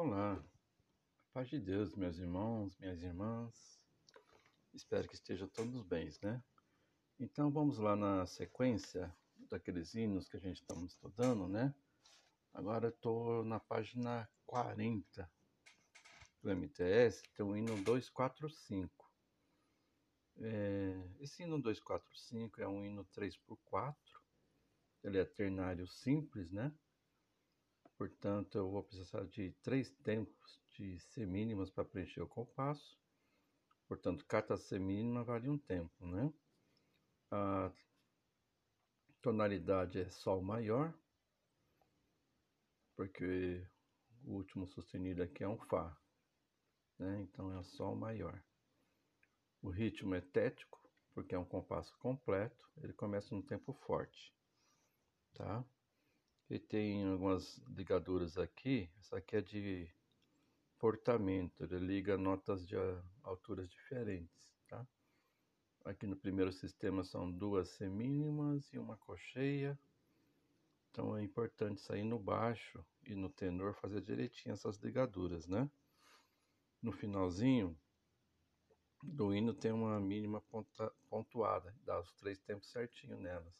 Olá, paz de Deus, meus irmãos, minhas irmãs. Espero que estejam todos bem, né? Então vamos lá na sequência daqueles hinos que a gente está estudando, né? Agora estou na página 40 do MTS, tem o hino 245. É, esse hino 245 é um hino 3x4, ele é ternário simples, né? Portanto, eu vou precisar de três tempos de semínimas para preencher o compasso. Portanto, cada semínima vale um tempo, né? A tonalidade é Sol maior, porque o último sustenido aqui é um Fá, né? Então é Sol maior. O ritmo é tético, porque é um compasso completo, ele começa num tempo forte, tá? E tem algumas ligaduras aqui. Essa aqui é de portamento, ele liga notas de alturas diferentes, tá? Aqui no primeiro sistema são duas semínimas e uma cocheia. Então é importante sair no baixo e no tenor fazer direitinho essas ligaduras, né? No finalzinho do hino tem uma mínima pontuada, dá os três tempos certinho nelas,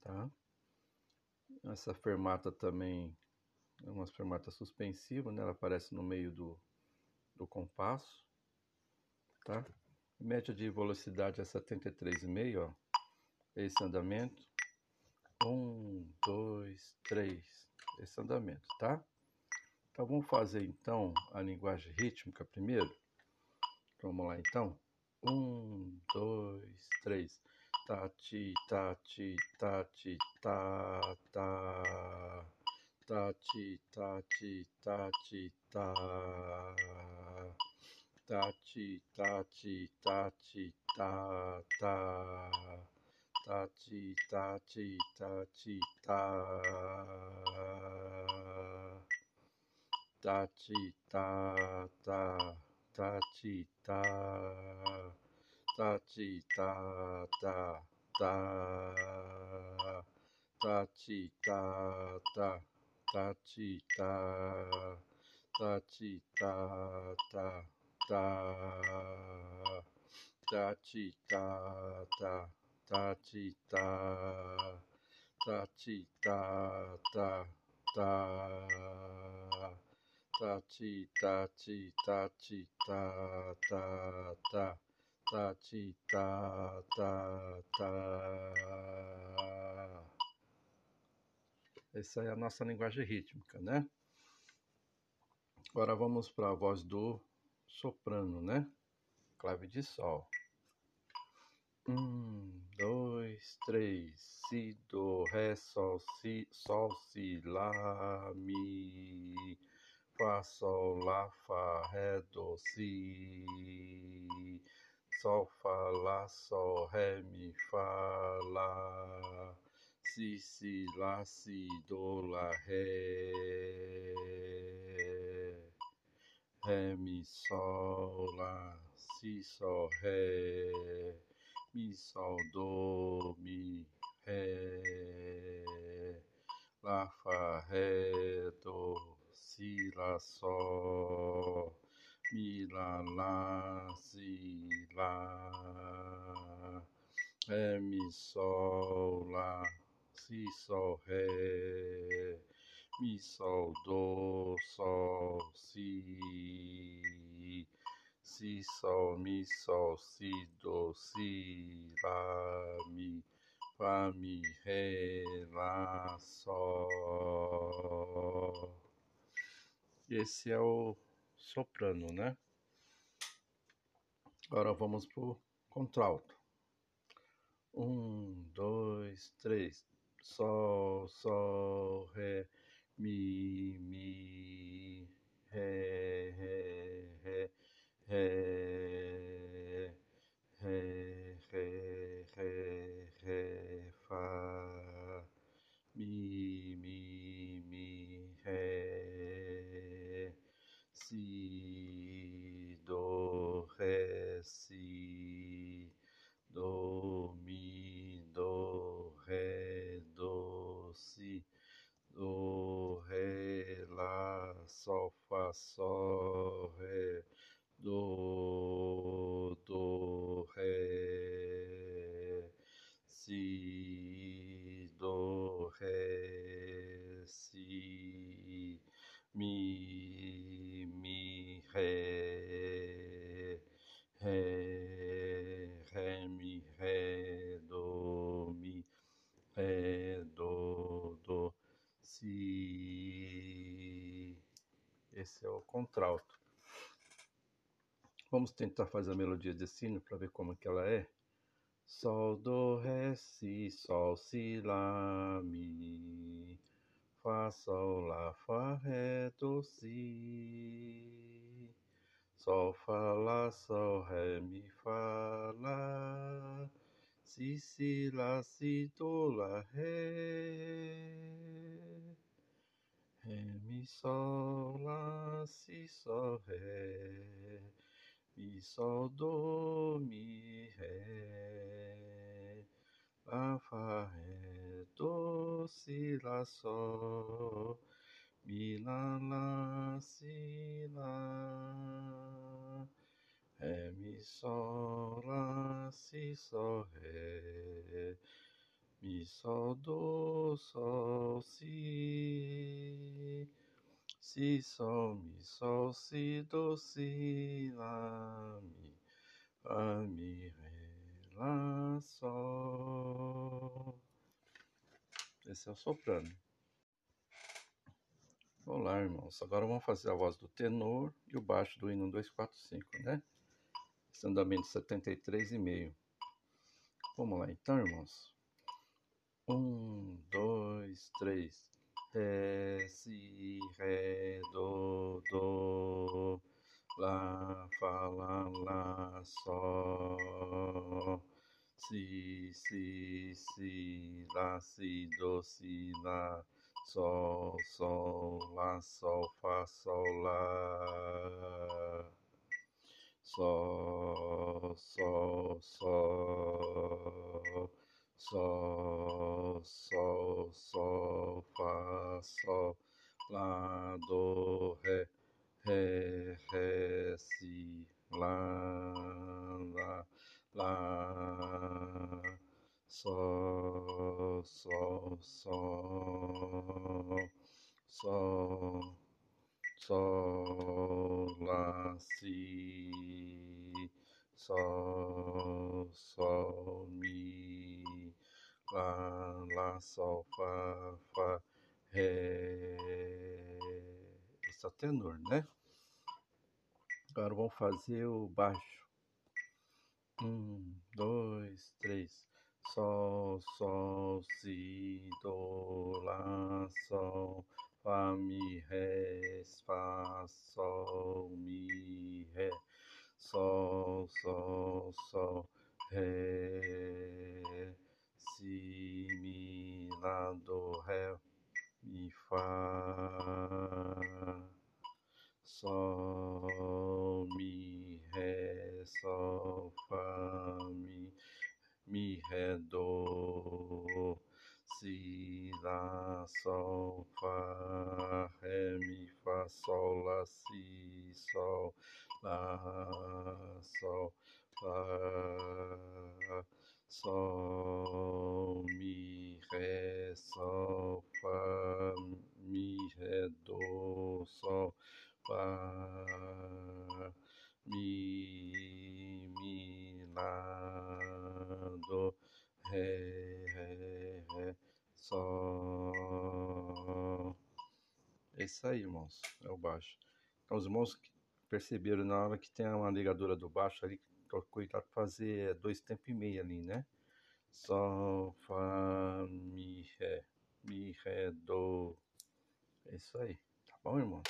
tá? Essa fermata também é uma fermata suspensiva, né? Ela aparece no meio do, do compasso, tá? Média de velocidade é 73,5, ó. Esse andamento. Um, dois, três. Esse andamento, tá? Então vamos fazer então a linguagem rítmica primeiro. Vamos lá então. Um, dois, três 哒叽哒叽哒叽哒哒，哒叽哒叽哒叽哒，哒叽哒叽哒叽哒哒，哒叽哒叽哒叽哒，哒叽哒哒哒叽哒。哒叽哒哒哒，哒叽哒哒哒叽哒，哒叽哒哒哒，哒叽哒哒哒叽哒，哒叽哒哒哒，哒叽哒叽哒叽哒哒哒。Ta, ti, ta, ta, ta. Essa é a nossa linguagem rítmica, né? Agora vamos para a voz do soprano, né? Clave de sol. Um, dois, três, si, do, ré, sol, si, sol, si, lá, mi, fá, sol, lá, fá, ré, do, si sol, fá, lá, sol, ré, mi, fá, lá, si, si, lá, si, do, lá, ré, ré, mi, sol, lá, si, sol, ré, mi, sol, do, mi, ré, lá, fá, ré, do, si, lá, sol, mi, lá, lá, si, lá, ré, mi, sol, lá, si, sol, ré, mi, sol, do, sol, si, si, sol, mi, sol, si, do, si, lá, mi, fá, mi, ré, lá, sol. Esse é o soprano, né? Agora vamos pro contralto. Um, dois, três. Sol, sol, ré, mi, contralto. Vamos tentar fazer a melodia de sino para ver como é que ela é. Sol, do, ré, si, sol, si, lá, mi. Fá, sol, lá, fá, ré, do, si. Sol, fá, lá, sol, ré, mi, fá, lá. Si, si, lá, si, do, lá, ré. Ré, mi, sol, si, sol, ré. Mi, sol, do, mi, ré. Lá, fá, ré, do, si, lá, sol. Mi, lá, lá, si, lá. Ré, mi, sol, lá, si, sol, ré. Mi, sol, do, sol, si. Si, sol, mi, sol, si, do, si, lá, mi. Fá, mi, ré, lá, sol. Esse é o soprano. Olá, irmãos. Agora vamos fazer a voz do tenor e o baixo do hino 245, né? Esse andamento 73,5. Vamos lá então, irmãos. Um, dois, três. Ré, si, ré, do, do. Lá, fá, lá, lá, sol. Si, si, si, lá, si, do, si, lá. Sol, sol, lá, sol, fá, sol, lá. Sol, sol, sol. Sol, sol, sol, fá, sol. Lá, do, ré, ré, ré, si, lá, lá, lá. Sol, sol, sol, sol, sol, lá, si, sol, sol, mi, lá, lá, sol, fá, fá, ré. Esse é o tenor, né? Agora vamos fazer o baixo. Um, dois, três. Sol, sol, si, do, lá, sol, fá, mi, ré, fá, sol, mi, ré, sol, sol, sol, ré, si, mi, lá, do, ré, mi, fá, sol, mi, ré, sol, fá, mi, mi, ré, do, si, lá, sol, fá, ré, mi, fá, sol, lá, si, sol, lá, sol, fá, sol, mi, ré, sol, É isso aí, irmãos. É o baixo. Então, os irmãos perceberam na hora que tem uma ligadura do baixo ali, para fazer dois tempos e meio ali, né? Sol, Fá, Mi, Ré. Mi, Ré, Do. É isso aí. Tá bom, irmãos?